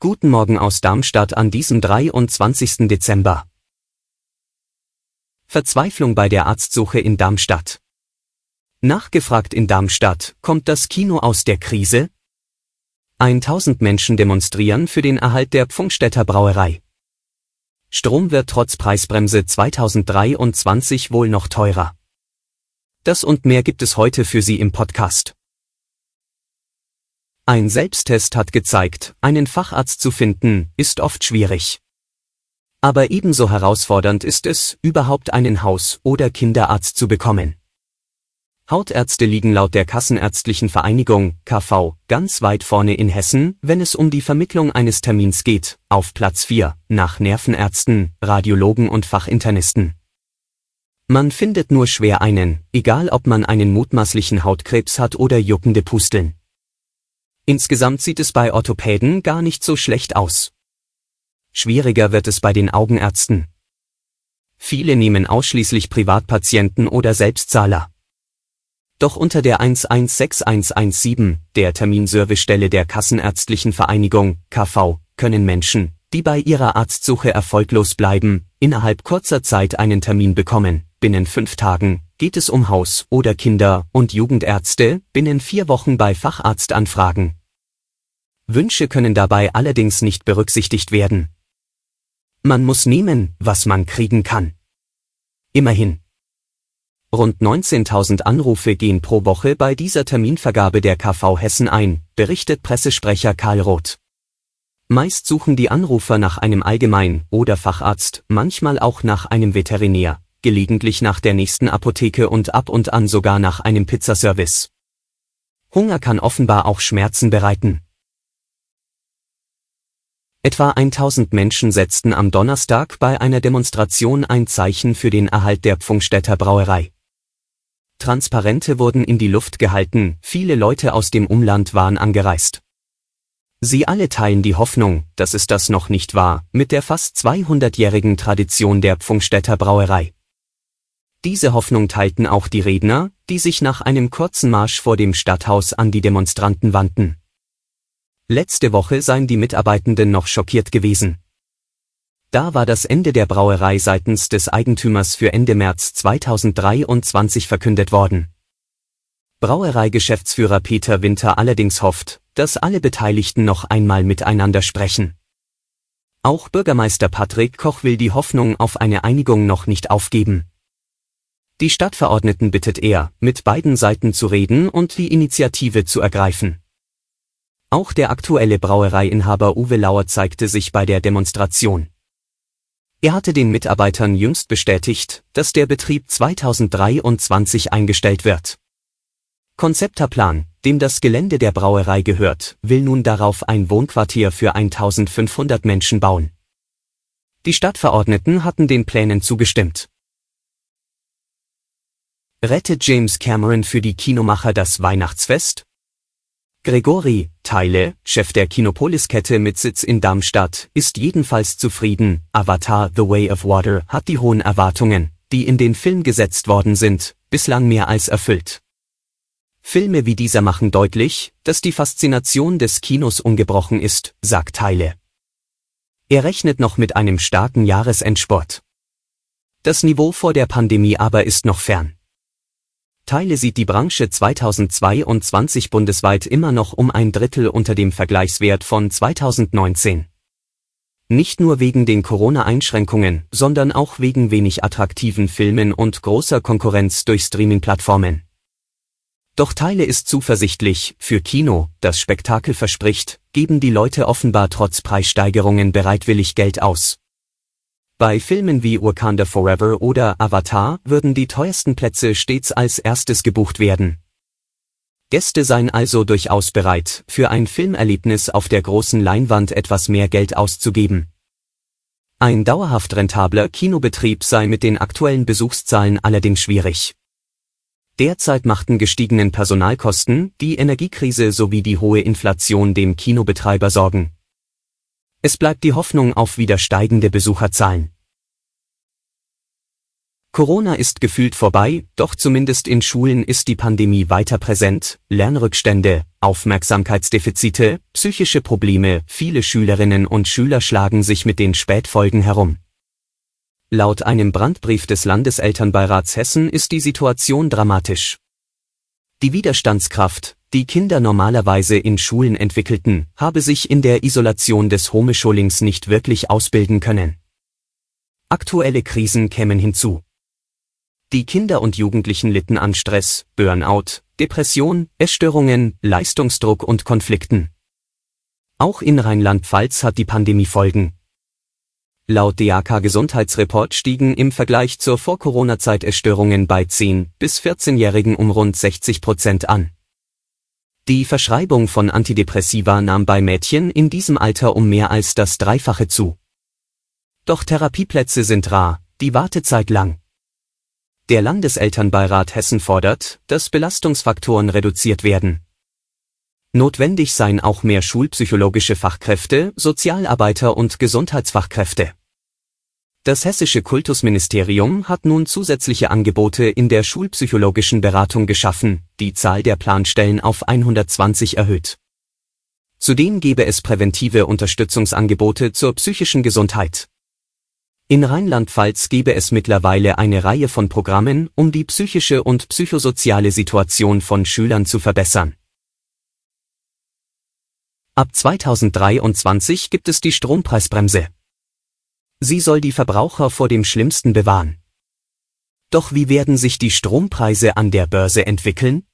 Guten Morgen aus Darmstadt an diesem 23. Dezember. Verzweiflung bei der Arztsuche in Darmstadt. Nachgefragt in Darmstadt, kommt das Kino aus der Krise? 1000 Menschen demonstrieren für den Erhalt der Pfungstädter Brauerei. Strom wird trotz Preisbremse 2023 wohl noch teurer. Das und mehr gibt es heute für Sie im Podcast. Ein Selbsttest hat gezeigt, einen Facharzt zu finden, ist oft schwierig. Aber ebenso herausfordernd ist es, überhaupt einen Haus- oder Kinderarzt zu bekommen. Hautärzte liegen laut der Kassenärztlichen Vereinigung KV ganz weit vorne in Hessen, wenn es um die Vermittlung eines Termins geht, auf Platz 4, nach Nervenärzten, Radiologen und Fachinternisten. Man findet nur schwer einen, egal ob man einen mutmaßlichen Hautkrebs hat oder juckende Pusteln. Insgesamt sieht es bei Orthopäden gar nicht so schlecht aus. Schwieriger wird es bei den Augenärzten. Viele nehmen ausschließlich Privatpatienten oder Selbstzahler. Doch unter der 116117, der Terminservicestelle der Kassenärztlichen Vereinigung, KV, können Menschen, die bei ihrer Arztsuche erfolglos bleiben, innerhalb kurzer Zeit einen Termin bekommen. Binnen fünf Tagen geht es um Haus- oder Kinder- und Jugendärzte, binnen vier Wochen bei Facharztanfragen. Wünsche können dabei allerdings nicht berücksichtigt werden. Man muss nehmen, was man kriegen kann. Immerhin. Rund 19.000 Anrufe gehen pro Woche bei dieser Terminvergabe der KV Hessen ein, berichtet Pressesprecher Karl Roth. Meist suchen die Anrufer nach einem Allgemein- oder Facharzt, manchmal auch nach einem Veterinär, gelegentlich nach der nächsten Apotheke und ab und an sogar nach einem Pizzaservice. Hunger kann offenbar auch Schmerzen bereiten. Etwa 1000 Menschen setzten am Donnerstag bei einer Demonstration ein Zeichen für den Erhalt der Pfungstädter Brauerei. Transparente wurden in die Luft gehalten, viele Leute aus dem Umland waren angereist. Sie alle teilen die Hoffnung, dass es das noch nicht war, mit der fast 200-jährigen Tradition der Pfungstädter Brauerei. Diese Hoffnung teilten auch die Redner, die sich nach einem kurzen Marsch vor dem Stadthaus an die Demonstranten wandten. Letzte Woche seien die Mitarbeitenden noch schockiert gewesen. Da war das Ende der Brauerei seitens des Eigentümers für Ende März 2023 verkündet worden. Brauereigeschäftsführer Peter Winter allerdings hofft, dass alle Beteiligten noch einmal miteinander sprechen. Auch Bürgermeister Patrick Koch will die Hoffnung auf eine Einigung noch nicht aufgeben. Die Stadtverordneten bittet er, mit beiden Seiten zu reden und die Initiative zu ergreifen. Auch der aktuelle Brauereiinhaber Uwe Lauer zeigte sich bei der Demonstration. Er hatte den Mitarbeitern jüngst bestätigt, dass der Betrieb 2023 eingestellt wird. Konzepterplan, dem das Gelände der Brauerei gehört, will nun darauf ein Wohnquartier für 1500 Menschen bauen. Die Stadtverordneten hatten den Plänen zugestimmt. Rettet James Cameron für die Kinomacher das Weihnachtsfest? Gregory, Teile, Chef der Kinopolis-Kette mit Sitz in Darmstadt, ist jedenfalls zufrieden. Avatar The Way of Water hat die hohen Erwartungen, die in den Film gesetzt worden sind, bislang mehr als erfüllt. Filme wie dieser machen deutlich, dass die Faszination des Kinos ungebrochen ist, sagt Teile. Er rechnet noch mit einem starken Jahresendsport. Das Niveau vor der Pandemie aber ist noch fern. Teile sieht die Branche 2022 bundesweit immer noch um ein Drittel unter dem Vergleichswert von 2019. Nicht nur wegen den Corona-Einschränkungen, sondern auch wegen wenig attraktiven Filmen und großer Konkurrenz durch Streaming-Plattformen. Doch Teile ist zuversichtlich, für Kino, das Spektakel verspricht, geben die Leute offenbar trotz Preissteigerungen bereitwillig Geld aus. Bei Filmen wie Wakanda Forever oder Avatar würden die teuersten Plätze stets als erstes gebucht werden. Gäste seien also durchaus bereit, für ein Filmerlebnis auf der großen Leinwand etwas mehr Geld auszugeben. Ein dauerhaft rentabler Kinobetrieb sei mit den aktuellen Besuchszahlen allerdings schwierig. Derzeit machten gestiegenen Personalkosten, die Energiekrise sowie die hohe Inflation dem Kinobetreiber Sorgen. Es bleibt die Hoffnung auf wieder steigende Besucherzahlen. Corona ist gefühlt vorbei, doch zumindest in Schulen ist die Pandemie weiter präsent. Lernrückstände, Aufmerksamkeitsdefizite, psychische Probleme, viele Schülerinnen und Schüler schlagen sich mit den Spätfolgen herum. Laut einem Brandbrief des Landeselternbeirats Hessen ist die Situation dramatisch. Die Widerstandskraft, die Kinder normalerweise in Schulen entwickelten, habe sich in der Isolation des Homeschulings nicht wirklich ausbilden können. Aktuelle Krisen kämen hinzu. Die Kinder und Jugendlichen litten an Stress, Burnout, Depression, Essstörungen, Leistungsdruck und Konflikten. Auch in Rheinland-Pfalz hat die Pandemie Folgen. Laut DAK Gesundheitsreport stiegen im Vergleich zur Vor-Corona-Zeit Essstörungen bei 10- bis 14-Jährigen um rund 60 Prozent an. Die Verschreibung von Antidepressiva nahm bei Mädchen in diesem Alter um mehr als das Dreifache zu. Doch Therapieplätze sind rar, die Wartezeit lang. Der Landeselternbeirat Hessen fordert, dass Belastungsfaktoren reduziert werden. Notwendig seien auch mehr schulpsychologische Fachkräfte, Sozialarbeiter und Gesundheitsfachkräfte. Das hessische Kultusministerium hat nun zusätzliche Angebote in der schulpsychologischen Beratung geschaffen, die Zahl der Planstellen auf 120 erhöht. Zudem gebe es präventive Unterstützungsangebote zur psychischen Gesundheit. In Rheinland-Pfalz gebe es mittlerweile eine Reihe von Programmen, um die psychische und psychosoziale Situation von Schülern zu verbessern. Ab 2023 gibt es die Strompreisbremse. Sie soll die Verbraucher vor dem Schlimmsten bewahren. Doch wie werden sich die Strompreise an der Börse entwickeln?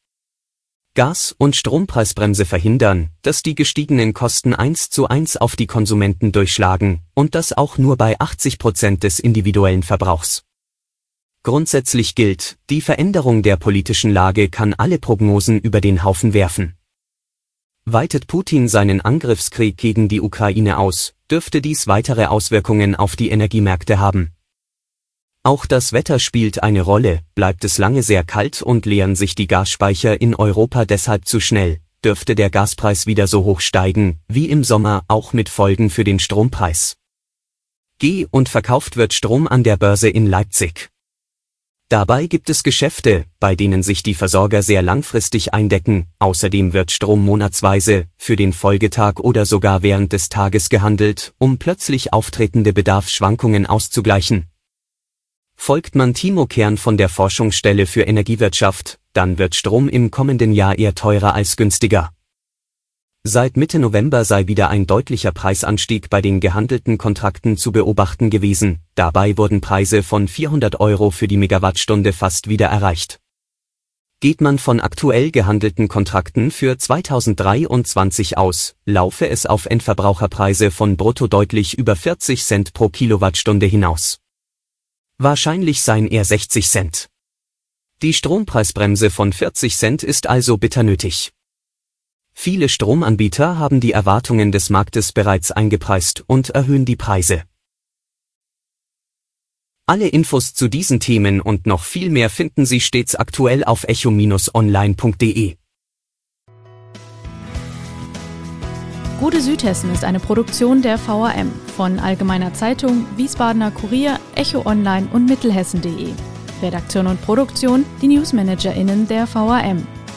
Gas- und Strompreisbremse verhindern, dass die gestiegenen Kosten eins zu eins auf die Konsumenten durchschlagen, und das auch nur bei 80 Prozent des individuellen Verbrauchs. Grundsätzlich gilt, die Veränderung der politischen Lage kann alle Prognosen über den Haufen werfen. Weitet Putin seinen Angriffskrieg gegen die Ukraine aus, dürfte dies weitere Auswirkungen auf die Energiemärkte haben. Auch das Wetter spielt eine Rolle, bleibt es lange sehr kalt und leeren sich die Gasspeicher in Europa deshalb zu schnell, dürfte der Gaspreis wieder so hoch steigen, wie im Sommer, auch mit Folgen für den Strompreis. G und verkauft wird Strom an der Börse in Leipzig. Dabei gibt es Geschäfte, bei denen sich die Versorger sehr langfristig eindecken, außerdem wird Strom monatsweise, für den Folgetag oder sogar während des Tages gehandelt, um plötzlich auftretende Bedarfsschwankungen auszugleichen. Folgt man Timo Kern von der Forschungsstelle für Energiewirtschaft, dann wird Strom im kommenden Jahr eher teurer als günstiger. Seit Mitte November sei wieder ein deutlicher Preisanstieg bei den gehandelten Kontrakten zu beobachten gewesen, dabei wurden Preise von 400 Euro für die Megawattstunde fast wieder erreicht. Geht man von aktuell gehandelten Kontrakten für 2023 aus, laufe es auf Endverbraucherpreise von brutto deutlich über 40 Cent pro Kilowattstunde hinaus. Wahrscheinlich seien eher 60 Cent. Die Strompreisbremse von 40 Cent ist also bitter nötig. Viele Stromanbieter haben die Erwartungen des Marktes bereits eingepreist und erhöhen die Preise. Alle Infos zu diesen Themen und noch viel mehr finden Sie stets aktuell auf echo-online.de. Gute Südhessen ist eine Produktion der VRM von Allgemeiner Zeitung, Wiesbadener Kurier, Echo Online und Mittelhessen.de. Redaktion und Produktion die NewsmanagerInnen der VRM.